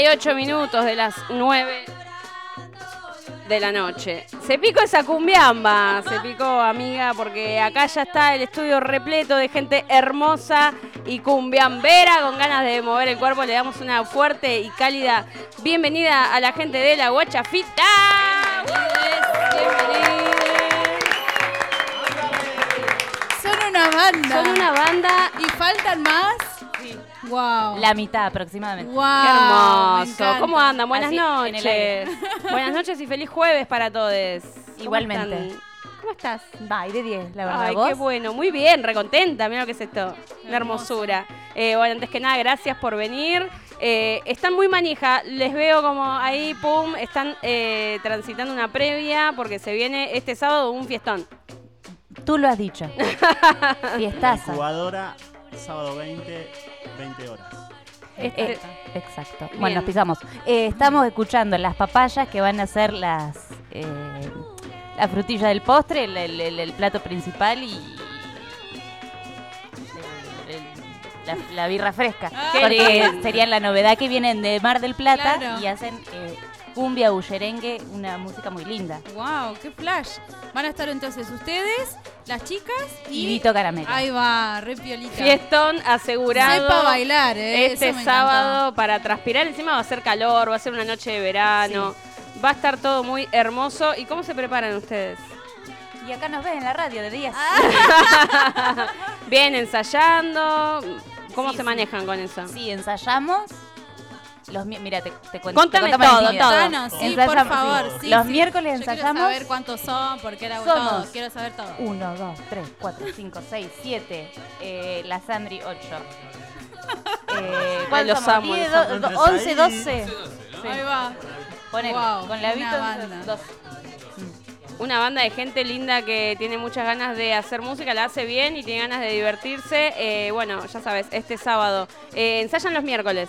38 minutos de las 9 de la noche. Se picó esa cumbiamba, se picó amiga, porque acá ya está el estudio repleto de gente hermosa y cumbiambera con ganas de mover el cuerpo. Le damos una fuerte y cálida bienvenida a la gente de la Guachafita. Bienvenidos. Son una banda. Son una banda ¿Y faltan más? Wow. La mitad aproximadamente. Wow. Qué hermoso. ¿Cómo andan? Buenas Así, noches. Buenas noches y feliz jueves para todos. ¿Cómo Igualmente. están? ¿Cómo estás? Va, y de 10, la verdad. Ay, ¿Vos? qué bueno. Muy bien, recontenta. Mira lo que es esto. Una hermosura. Eh, bueno, antes que nada, gracias por venir. Eh, están muy manija. Les veo como ahí, pum, están eh, transitando una previa porque se viene este sábado un fiestón. Tú lo has dicho. Fiestaza. Jugadora, sábado 20, 20 horas. Este- exacto. Bien. Bueno, nos pisamos. Eh, estamos escuchando las papayas que van a ser las eh, la frutilla del postre, el, el- el- el plato principal y el- el- la, la birra fresca. Ah, Porque bien. serían la novedad que vienen de Mar del Plata Claro. y hacen eh, cumbia, bullerengue, una música muy linda. Wow, qué flash. Van a estar entonces ustedes, las chicas y. Y Vito Caramelo. Ahí va, re piolita. Fiestón asegurado. Sepa bailar, ¿eh? Este Eso me encantó. sábado para transpirar. Encima va a ser calor, va a ser una noche de verano. Va a estar todo muy hermoso. ¿Y cómo se preparan ustedes? Y acá nos ves en la radio de días. Bien, ensayando. ¿Cómo Sí, se sí. manejan con eso? Sí, ensayamos. Los, mi- mira, te, te cuento. Contame todo, todo. Contanos, sí, Ensayamos- por favor. sí. Los sí. miércoles Yo ensayamos. Quiero saber cuántos son, porque era Somos- todo. Quiero saber todo. 1, 2, 3, 4, 5, 6, 7. Eh, la Sandri, 8. Eh, Ay, los amo, 10, los do- do- 11, 12. Ahí va. Ponele, Wow, con la Vito, banda. 12. Una banda de gente linda que tiene muchas ganas de hacer música, la hace bien y tiene ganas de divertirse. Eh, bueno, ya sabes, este sábado. Eh, ensayan los miércoles.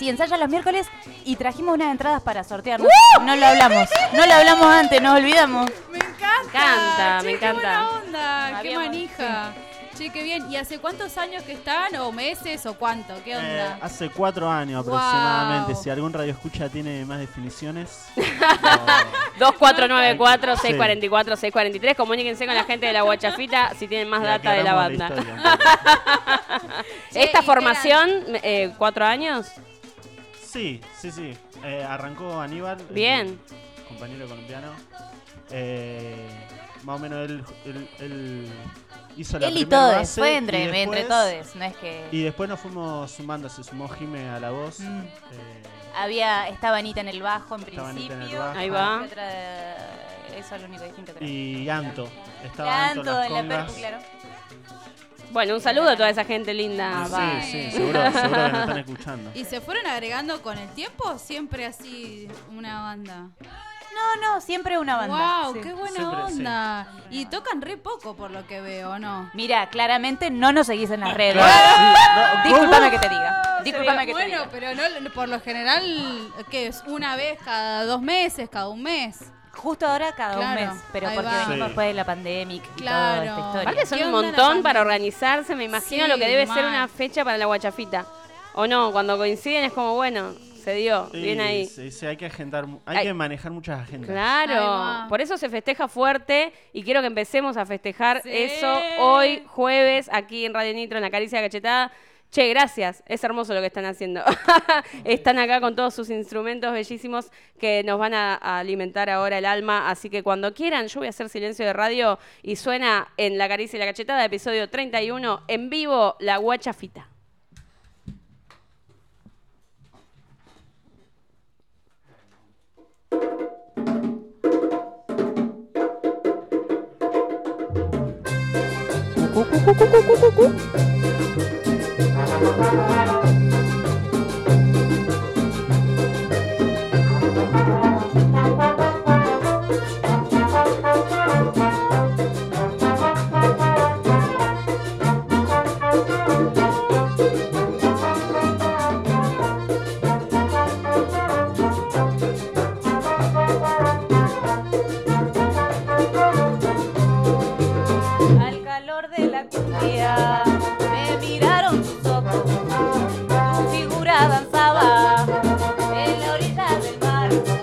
Sí, ensayan los miércoles y trajimos unas entradas para sortear. No, no lo hablamos. No lo hablamos antes, nos olvidamos. Me encanta. encanta, Che, me qué encanta. buena onda, qué manija. Che, qué bien. ¿Y hace cuántos años que están? ¿O meses? ¿O cuánto? ¿Qué onda? Eh, hace cuatro años Wow. aproximadamente. Si algún radio escucha tiene más definiciones. 2494-644-643. Comuníquense con la gente de la Guachafita si tienen más data de la banda. Esta ¿y qué formación, eh, cuatro años. Sí, sí, sí. Eh, arrancó Aníbal. Bien. compañero colombiano. Eh, más o menos él, él- él hizo la Él y primera todos. base Fue y entre, entre después- todos. No es que. Y después nos fuimos sumando, se sumó Jime a la voz. Mm. eh, Había, estaba Anita en el bajo en Estaba Anita principio. en el bajo. Ahí va. ¿Qué otra- Eso es lo único distinto creo. y Anto. Estaba Anto, Canto en la percu, claro. Bueno, un saludo a toda esa gente linda. Va. Sí, sí, seguro, seguro que nos están escuchando. ¿Y se fueron agregando con el tiempo? Siempre así una banda. No, no, siempre una banda. ¡Wow! sí. ¡Qué buena Siempre, sí. onda! Y tocan re poco por lo que veo, ¿o no? Mira, claramente no nos seguís en las redes. Claro, sí, no, ¿cómo? Disculpame que te diga. Disculpame que te bueno, diga. pero no, por lo general, ¿qué es? ¿Una vez cada dos meses, cada un mes? Justo ahora cada Claro, un mes, pero porque va. venimos Sí. después de la pandemia y Claro. toda esta historia. Aparte son ¿Qué un montón para organizarse, me imagino Sí, lo que debe ser una fecha para la guachafita. O no, cuando coinciden es como, bueno, se dio, Sí, bien ahí. Sí, sí, hay que agendar, hay Ay. que manejar muchas agendas. Claro, por eso se festeja fuerte y quiero que empecemos a festejar Sí. eso hoy, jueves, aquí en Radio Nitro, en la Caricia Cachetada. Che, gracias, es hermoso lo que están haciendo. están acá con todos sus instrumentos bellísimos que nos van a, alimentar ahora el alma, así que cuando quieran, yo voy a hacer silencio de radio y suena en la Caricia y la Cachetada, episodio 31, en vivo, la guachafita. La cumbia Entre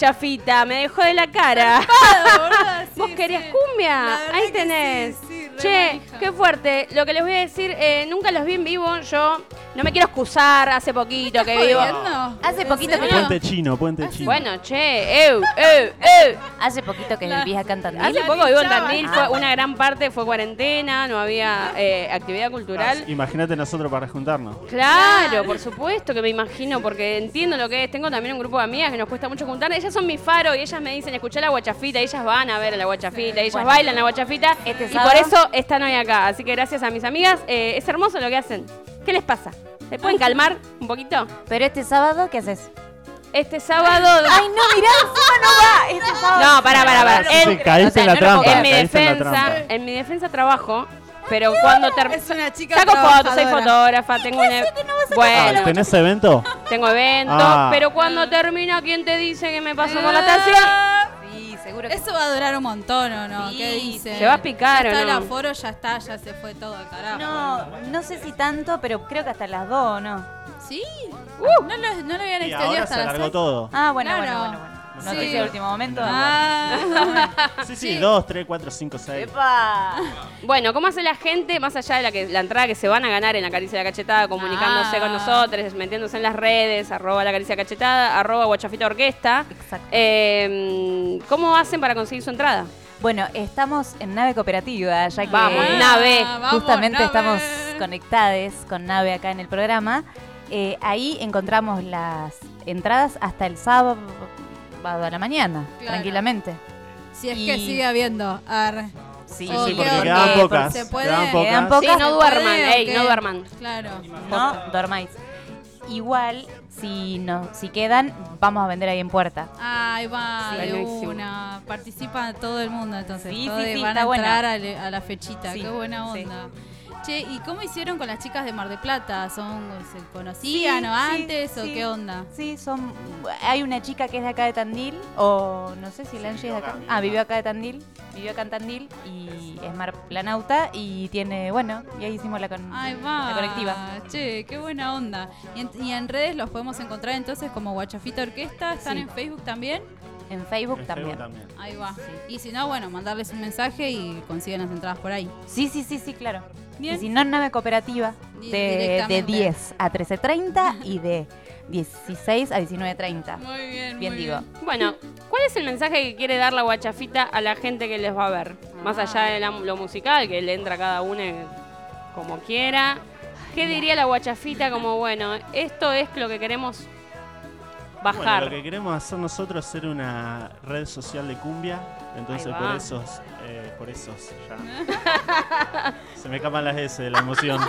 Guachafita, me dejó de la cara. boluda, sí, ¿Vos querías sí. cumbia? Ahí tenés. sí, che, qué fuerte. Lo que les voy a decir, eh, nunca los vi en vivo. Yo no me quiero excusar, hace poquito que vivo. Jodiendo. Hace ¿En poquito que serio? Puente chino, puente chino. Bueno, che, eu, eu, eu. Hace poquito que vivís acá en Tandil. Hace poco vivo en. Tandil, fue, una gran parte fue cuarentena, no había eh, actividad cultural. Ah, Imagínate nosotros para juntarnos. Claro, por supuesto que me imagino, porque entiendo lo que es. Tengo también un grupo de amigas que nos cuesta mucho juntar. Ellas son mi faro y ellas me dicen, escuché la guachafita, y ellas van a ver a la guachafita, y ellas Bueno. bailan la guachafita. Este y sábado- por eso están hoy acá. Así que gracias a mis amigas. eh, es hermoso lo que hacen. ¿Qué les pasa? ¿Se pueden calmar un poquito? Pero este sábado, ¿qué haces? Este sábado... Ay, no, mirá, encima no va. Este sábado. No, pará, pará, pará. No, En- Sí, caíste en la no lo puedo trampa. en mi caíste en la defensa, trampa. en mi defensa trabajo, pero cuando termino... Es una chica Saco fotos, soy trabajadora. fotógrafa, tengo un... e- Ah, Bueno, ¿Tenés evento? tengo eventos, Ah. pero cuando termina, ¿quién te dice que me pasó por la tacia? Sí, seguro que Eso va a durar un montón, ¿o no? Sí, ¿Qué dice? ¿se va a picar o está no? el aforo, ya está, ya se fue todo al carajo. No, no sé si tanto, pero creo que hasta las dos, ¿no? ¿Sí? Uh. no, lo, no lo habían Y extendido ahora hasta se las alargó todo. Ah, bueno, Claro. bueno, bueno, bueno. Sí. Noticia de último momento. Ah, Sí, sí, dos, tres, cuatro, cinco, seis. ¡Epa! Bueno, ¿cómo hace la gente, más allá de la, que, la entrada que se van a ganar en la caricia de la cachetada, comunicándose Ah. con nosotros, metiéndose en las redes, arroba la caricia cachetada, arroba guachafita orquesta? Exacto. Eh, ¿Cómo hacen para conseguir su entrada? Bueno, estamos en nave cooperativa, ya que Vamos, nave. vamos, justamente nave. estamos conectadas con nave acá en el programa. Eh, ahí encontramos las entradas hasta el sábado a la mañana, Claro. tranquilamente. Si es Y- que sigue habiendo. Arre. Sí, Sí, Oh, sí, porque Eh, pocas. se puede. Quedan pocas. pocas. Sí, no ¿Se duerman, ey, no duerman. Claro. no dormáis. Igual Si, no, si quedan, vamos a vender ahí en puerta. Ahí va, Sí. de una. Participa todo el mundo, entonces. Sí, Todos sí, sí, van está a bueno. entrar a, le- a la fechita. Sí, Qué buena sí. onda. Che, ¿y cómo hicieron con las chicas de Mar de Plata? ¿Son, ¿Se conocían Sí, o sí, antes o sí. qué onda? Sí, son. Hay una chica que es de acá de Tandil, o no sé si la Angie es de acá. Ah, vivió acá de Tandil, vivió acá en Tandil y es mar planauta y tiene, bueno, y ahí hicimos la, con, va. la conectiva. Che, qué buena onda. Y en, y en redes los podemos encontrar entonces como Guachafita Orquesta. ¿Están Sí. en Facebook también? En Facebook En también. Facebook también. Ahí va. Y si no, bueno, mandarles un mensaje y consiguen las entradas por ahí. Sí, sí, sí, sí, claro. Bien. Y si no, nave cooperativa de, de directamente. 10 a 13.30 y de 16 a 19.30. Muy bien, Bien muy digo. bien. Bueno, ¿cuál es el mensaje que quiere dar la guachafita a la gente que les va a ver? Más allá de la- lo musical, que le entra a cada uno como quiera. ¿Qué diría la guachafita como, bueno, esto es lo que queremos bajar? Bueno, lo que queremos hacer nosotros es ser una red social de cumbia. Entonces por esos, eh, por esos ya. Se me escapan las S de la emoción.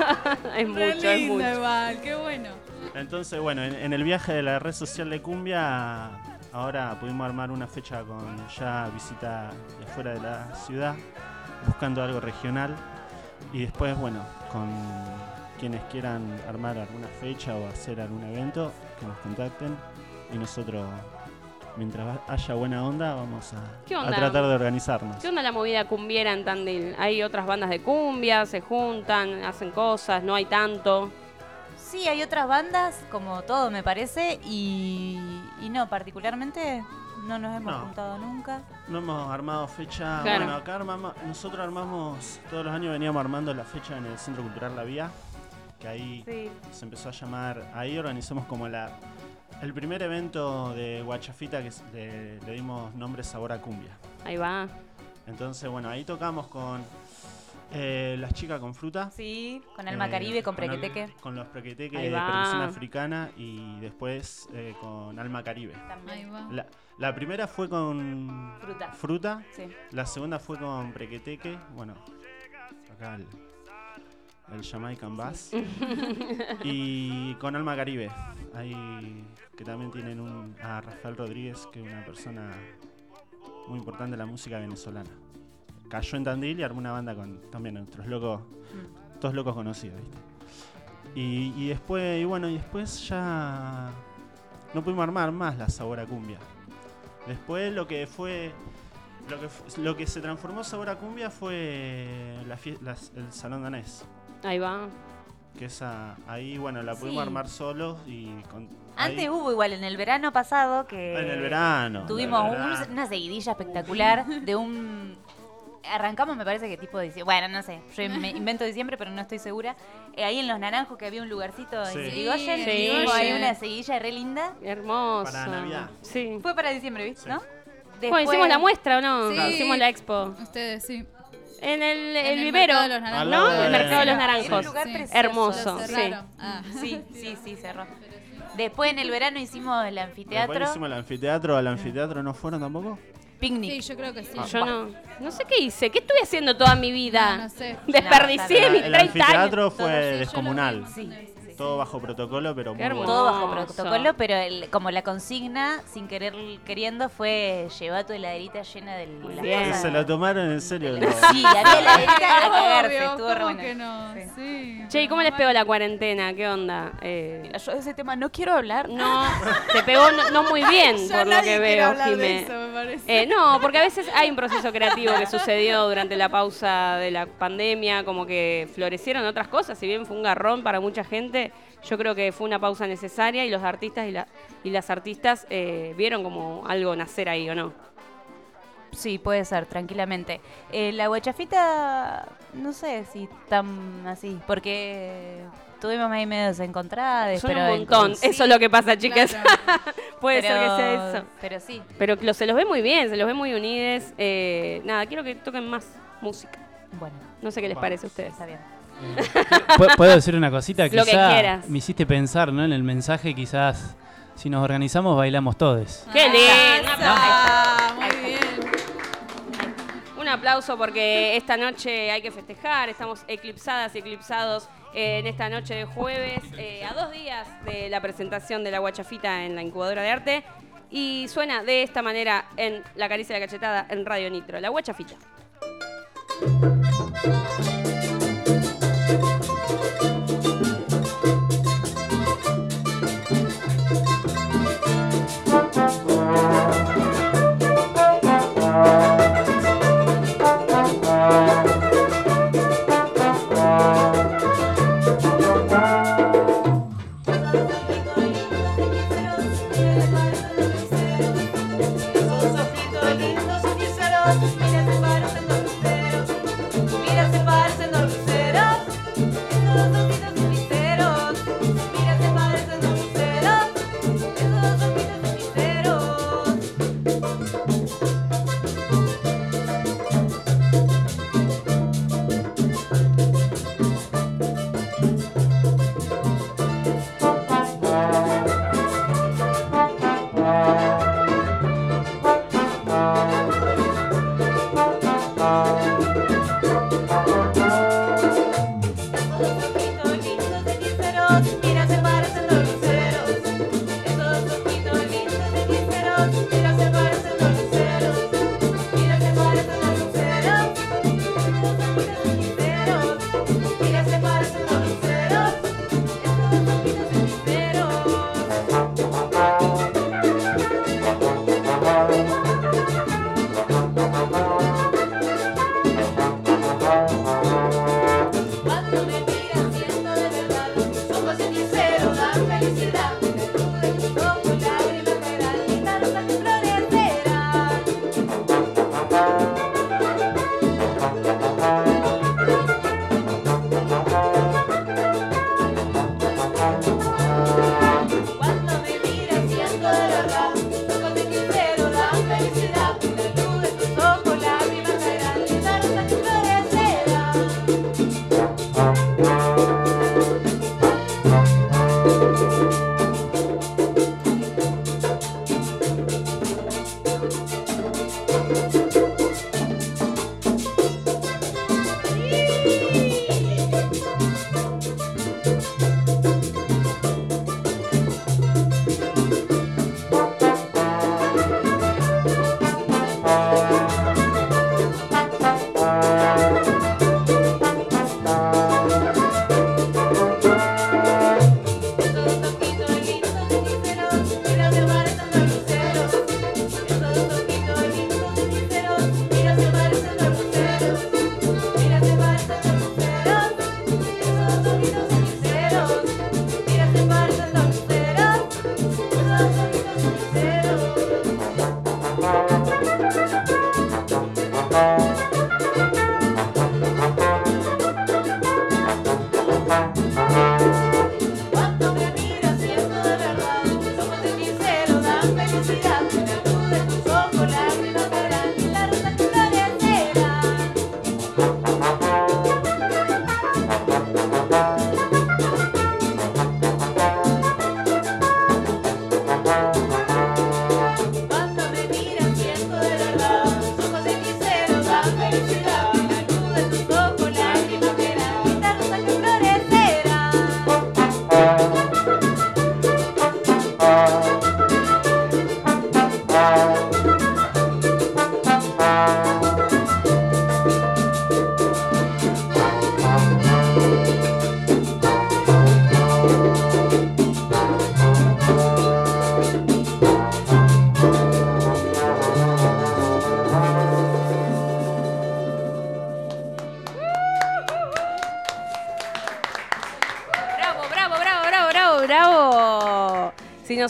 es mucho, Re es lindo mucho. igual, qué bueno. Entonces, bueno, en, en el viaje de la red social de Cumbia, ahora pudimos armar una fecha con ya visita de fuera de la ciudad, buscando algo regional. Y después, bueno, con quienes quieran armar alguna fecha o hacer algún evento, que nos contacten. Y nosotros, mientras haya buena onda, vamos a, ¿Qué a tratar de organizarnos. ¿Qué onda la movida cumbiera en Tandil? Hay otras bandas de cumbia, se juntan, hacen cosas, no hay tanto. Sí, hay otras bandas, como todo me parece, y, y no, particularmente no nos hemos No. juntado nunca. No hemos armado fecha. Claro. Bueno, acá armamos, nosotros armamos, todos los años veníamos armando la fecha en el Centro Cultural La Vía, que ahí Sí. se empezó a llamar, ahí organizamos como la el primer evento de Guachafita que le, le dimos nombre Sabor a Cumbia. Ahí va. Entonces, bueno, ahí tocamos con eh, las chicas con fruta. Sí, con Alma eh, Caribe, con al- Prequeteque. Con los prequeteques Ahí de percusión africana y después eh, con Alma Caribe. Ahí También. va. La, la primera fue con Fruta. fruta Sí. La segunda fue con Prequeteque, bueno, acá el, el Jamaican Bass. y con Alma Caribe, ahí que también tienen un, a Rafael Rodríguez, que es una persona muy importante de la música venezolana. Cayó en Tandil y armó una banda con también otros locos, todos locos conocidos, ¿viste? Y, y después, y bueno, y después ya no pudimos armar más la Sabor a Cumbia. Después lo que fue lo que, lo que se transformó Sabor a Cumbia fue la las- el Salón Danés. Ahí va. Que esa, ahí, bueno, la pudimos Sí. armar solos y con. Antes ahí- hubo igual, en el verano pasado, que En el verano. tuvimos un- una seguidilla espectacular de un... Arrancamos, me parece que tipo de diciembre. Bueno, no sé, yo me invento diciembre, pero no estoy segura. Eh, ahí en Los Naranjos, que había un lugarcito Sí. en Irigoyen, Sí, Irigoyen. una seguidilla re linda. Hermoso. Para Navidad. Sí. Fue para diciembre, ¿viste? Sí. ¿No? Bueno, Después- hicimos la muestra o no? Sí. Hicimos la expo. Ustedes, sí. En el, En el el vivero. Mercado de los Naranjos. ¿No? El de- mercado de los un naranjos. lugar precioso. Hermoso. Sí. Ah. Sí, sí, sí, cerró. Después en el verano hicimos el anfiteatro. Después hicimos el anfiteatro. ¿Al anfiteatro no fueron tampoco? Picnic. Sí, yo creo que sí. Yo no. No sé qué hice. ¿Qué estuve haciendo toda mi vida? No, no sé. Desperdicié No, mis el 30 años. anfiteatro Sí, fue descomunal. Sí. Todo bajo protocolo, pero Qué muy bueno. Todo bajo protocolo, pero el- como la consigna, sin querer queriendo, fue llevar tu heladerita llena de Muy las bien. cosas. Se lo tomaron en serio. Sí, había heladerita a cagarse, Obvio, estuvo re ¿cómo bueno. que no? Sí. Sí. Che, ¿y cómo les pegó la cuarentena? ¿Qué onda? Eh, Yo de ese tema no quiero hablar. no, te pegó no, no muy bien, por lo que veo, Jimé. Parece. Eh, no, porque a veces hay un proceso creativo que sucedió durante la pausa de la pandemia, como que florecieron otras cosas, si bien fue un garrón para mucha gente, yo creo que fue una pausa necesaria y los artistas y, la- y las artistas eh, vieron como algo nacer ahí, ¿o no? Sí, puede ser, tranquilamente. Eh, la guachafita, no sé si tan así, porque tuvimos ahí medio desencontradas. Son pero un montón, eso es lo que pasa, chicas. Claro. Puede pero- ser que sea eso. Pero sí, Pero lo- se los ve muy bien, se los ve muy unidos. eh, nada, quiero que toquen más música. bueno, No sé qué les Vamos. parece a ustedes. está bien. ¿Pu- ¿Puedo decir una cosita? Lo que quieras. Me hiciste pensar, ¿no? En el mensaje, quizás, si nos organizamos, bailamos todos. ¡Qué lindo! Aplauso porque esta noche hay que festejar, estamos eclipsadas y eclipsados eh, en esta noche de jueves, eh, a dos días de la presentación de la guachafita en la incubadora de arte. Y suena de esta manera en La Caricia de la Cachetada en Radio Nitro, la guachafita. Hechiceros, mira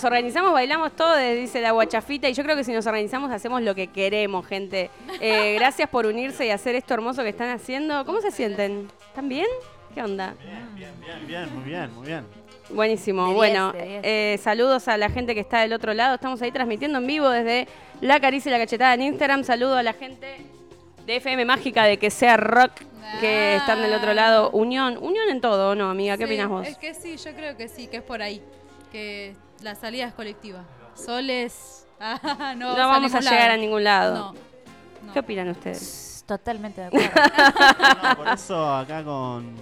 nos organizamos, bailamos todos, dice la guachafita. Y yo creo que si nos organizamos, hacemos lo que queremos, gente. Eh, gracias por unirse y hacer esto hermoso que están haciendo. ¿Cómo se sienten? ¿Están bien? ¿Qué onda? Bien, bien, muy bien, muy bien. Buenísimo. De diez, bueno, de diez. eh, saludos a la gente que está del otro lado. Estamos ahí transmitiendo en vivo desde La Caricia y la Cachetada en Instagram. Saludo a la gente de FM Mágica de que sea rock que están del otro lado. Unión, unión en todo, ¿o ¿no, amiga? ¿Qué Sí, opinas vos? Es que sí, yo creo que sí, que es por ahí. Que la salida es colectiva. Soles. ah, no, No vamos a llegar lado. a ningún lado. No. no. ¿Qué opinan ustedes? Totalmente de acuerdo. No, por eso acá con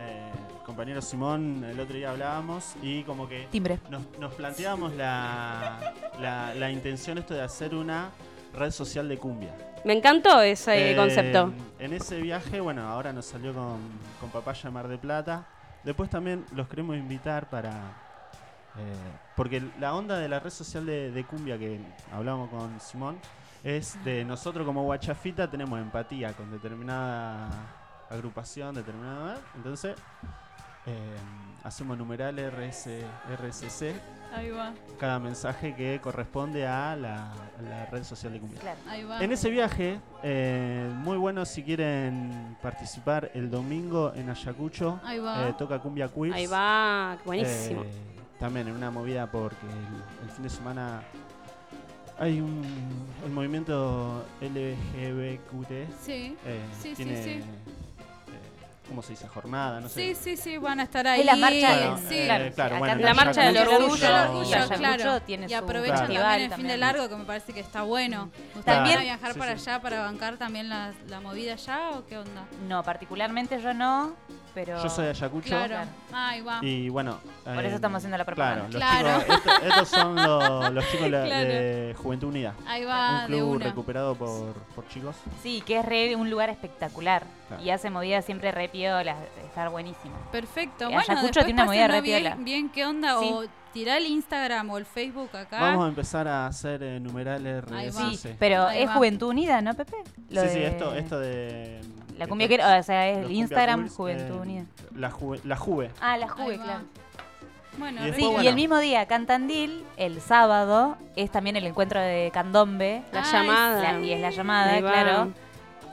eh, el compañero Simón el otro día hablábamos y como que Timbre. nos, nos planteábamos la, la, la intención esto de hacer una red social de cumbia. Me encantó ese Eh, concepto. En ese viaje, bueno, ahora nos salió con, con Papaya Mar de Plata. Después también los queremos invitar para... eh, porque la onda de la red social de, de cumbia que hablamos con Simón es de nosotros como Guachafita tenemos empatía con determinada agrupación, determinada... Entonces, eh, hacemos numeral RS, RSC Ahí va, cada mensaje que corresponde a la, a la red social de cumbia. Claro. ahí va. En ese viaje, eh, muy bueno si quieren participar el domingo en Ayacucho, Ahí va. eh, toca Cumbia Quiz. Ahí va, buenísimo. También en una movida porque el, el fin de semana hay un el movimiento LGBTQT. Sí. eh, Sí, sí, tiene, sí. eh, ¿cómo se dice? Jornada, no Sí, sé. sí, sí, van a estar ahí. Es la marcha Bueno, sí. eh, claro, claro, bueno, en en La marcha del orgullo, orgullo, y claro. tiene y aprovechan Claro. también el fin también. de largo, que me parece que está bueno. ¿Ustedes Claro. van a viajar Sí, para sí. allá para bancar también la, la movida allá o qué onda? No, particularmente yo no, pero... Yo soy de Ayacucho. Claro. Ahí va. Y bueno. Por eso eh, estamos haciendo la propaganda. Claro, los Claro. chicos- estos, estos son los, los chicos la- Claro. de Juventud Unida. Ahí va, un de club una. recuperado por, por chicos. Sí, que es re- un lugar espectacular. Claro. Y hace movidas siempre re piolas, estar buenísimo. Perfecto. Y Bueno, Ayacucho tiene una movida re piola. bien, bien qué onda Sí. o tirá el Instagram o el Facebook acá. Vamos a empezar a hacer eh, numerales. Sí, Sí, pero Ahí es va. Juventud Unida, ¿no, Pepe? Lo sí, de- esto, esto de. La cumbia que... O sea, es los el cumbia Instagram Juventud eh, Unida. La, juve, la Juve. Ah, la Ahí Juve, va. claro. Bueno, Y después, Sí, y bueno. el mismo día, acá en Tandil, el sábado, es también el encuentro de Candombe. La Ay, llamada. La- y es la llamada, Ahí va. claro.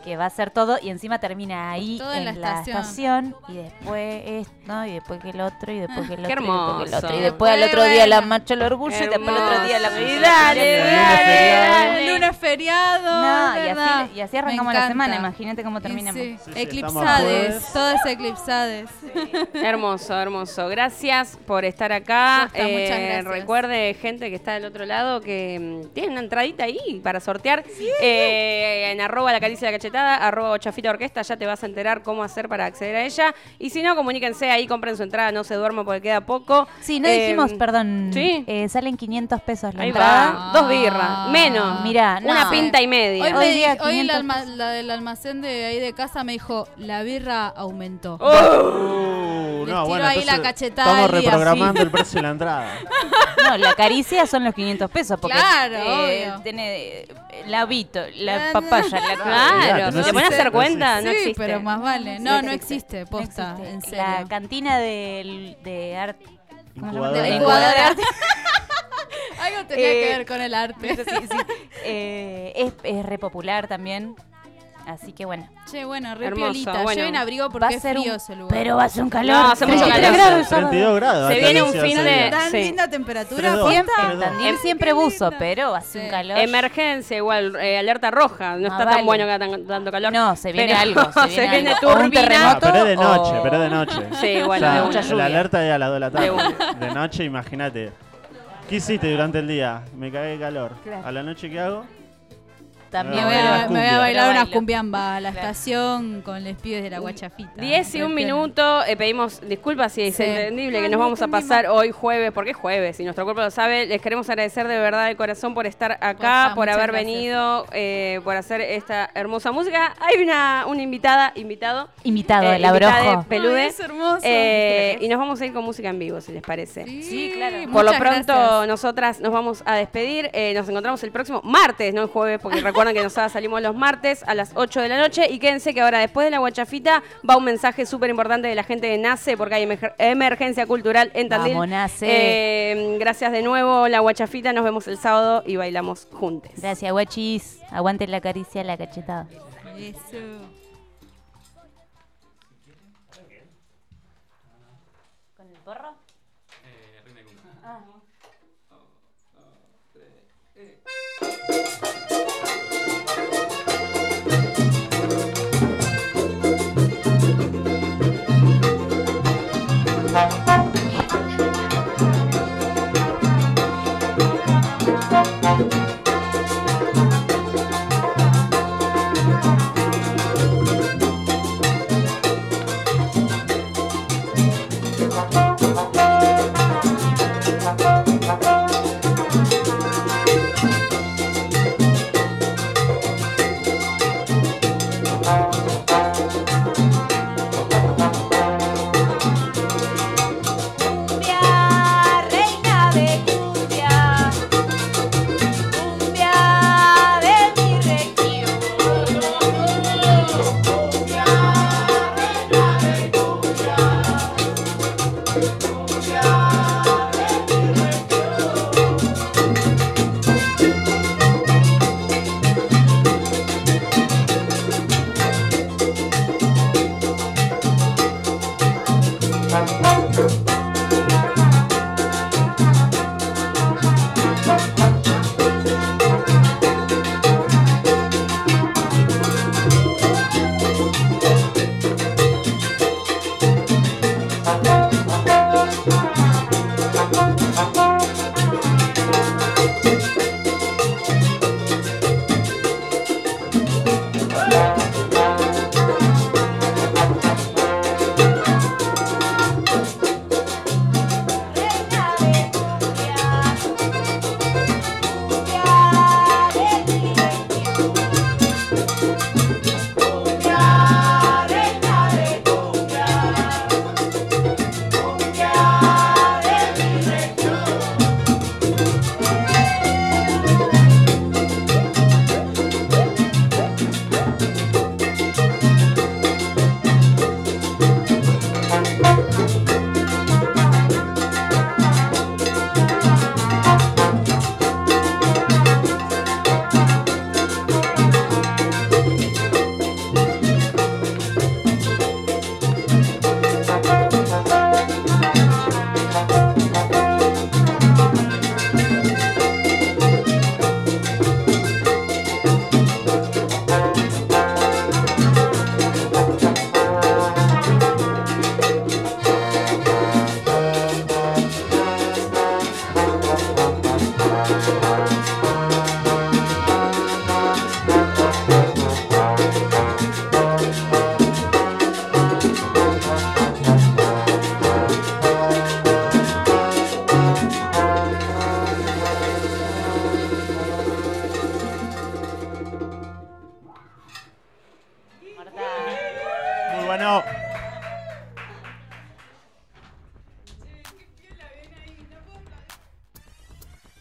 Que va a ser todo y encima termina ahí Todo en, la, la estación. y después esto y después que el otro y después que el otro Qué y después que el otro y después al otro día la marcha del orgullo y después el otro día la dale, dale, El lunes feriado. No, y así, y así Me arrancamos la semana, imagínate cómo terminamos. sí, Sí, sí, eclipsades, todas eclipsades. Hermoso, hermoso. Gracias por estar acá. Gracias. Recuerde, gente que está del otro lado, que mm, tiene una entradita ahí para sortear. Eh, en arroba la caricia de la cachetada, arroba ochafita orquesta, ya te vas a enterar cómo hacer para acceder a ella. Y si no, comuníquense ahí, compren su entrada, no se duerman porque queda poco. Sí, no Eh, dijimos, perdón, ¿sí? eh, salen 500 pesos la Ahí entrada. va, dos birras, menos. Mirá, una pinta y media. Hoy, me día 500 alma- la del almacén de ahí de casa me dijo, la birra aumentó. Uh, Les no, tiro bueno, ahí la cachetada Estamos del día, reprogramando sí. el precio de la entrada. No, la caricia son los 500 pesos. Porque Claro, eh, obvio. tiene eh, la vito, la papaya, la Claro, no te pones a hacer cuenta, sí, no existe. pero más vale. No, no existe, No posta, existe. en serio. La cantina del- de arte. ¿Cómo se llama? Incubadora. De de arte. Algo tenía Eh, que ver con el arte. Sí, sí. Eh, es, es re popular también. Así que bueno. Che, bueno, re Hermoso, piolita. bueno. Lleven abrigo Va porque a es ser frío un- ese lugar. Pero va a ser un calor. No, hace mucho 33 calor. grados el sábado. 32 grados. Se acá viene un fin de-. Tan Sí. linda temperatura, Tres dos. Siempre, posta. en Tandil siempre buzo, pero hace un Sí. calor. Emergencia, igual, eh, alerta roja. No Ah, está vale. tan bueno que haga tan- tanto calor. No, se viene Pero algo. Se viene, viene algo. O un turbina. Ah, terremoto. pero es de noche, o- pero es de noche. Sí, bueno, sea, de mucha una. lluvia. la alerta es a las 2 de la De tarde. De, noche, imagínate. ¿Qué hiciste durante el día? Me cagué de calor. Claro. ¿A la noche qué hago? También Me voy, Bailar a, las me voy a bailar unas cumbiamba a la Claro. estación con los pibes de la guachafita. 10 y un minuto, eh, pedimos disculpas si es Sí. entendible que Ay, nos no vamos a pasar hoy jueves, porque es jueves y nuestro cuerpo lo sabe. Les queremos agradecer de verdad de corazón por estar acá, por haber gracias. venido, eh, por hacer esta hermosa música. Hay una, una invitada, invitado. Invitado, eh, el invitada abrojo. Pelude. Ay, es hermoso. Eh, y nos vamos a ir con música en vivo, si les parece. Sí, claro. Por lo pronto, gracias. nosotras nos vamos a despedir. Eh, nos encontramos el próximo martes, no el jueves, porque recuerden que nosotras salimos los martes a las 8 de la noche. Y quédense que ahora, después de la guachafita, va un mensaje súper importante de la gente de NACE, porque hay emer- emergencia cultural en Tandil. Vamos, NACE. Eh, gracias de nuevo, la guachafita. Nos vemos el sábado y bailamos juntos. Gracias, guachis. Aguante la caricia, la cachetada. Eso. ¿Con el porro?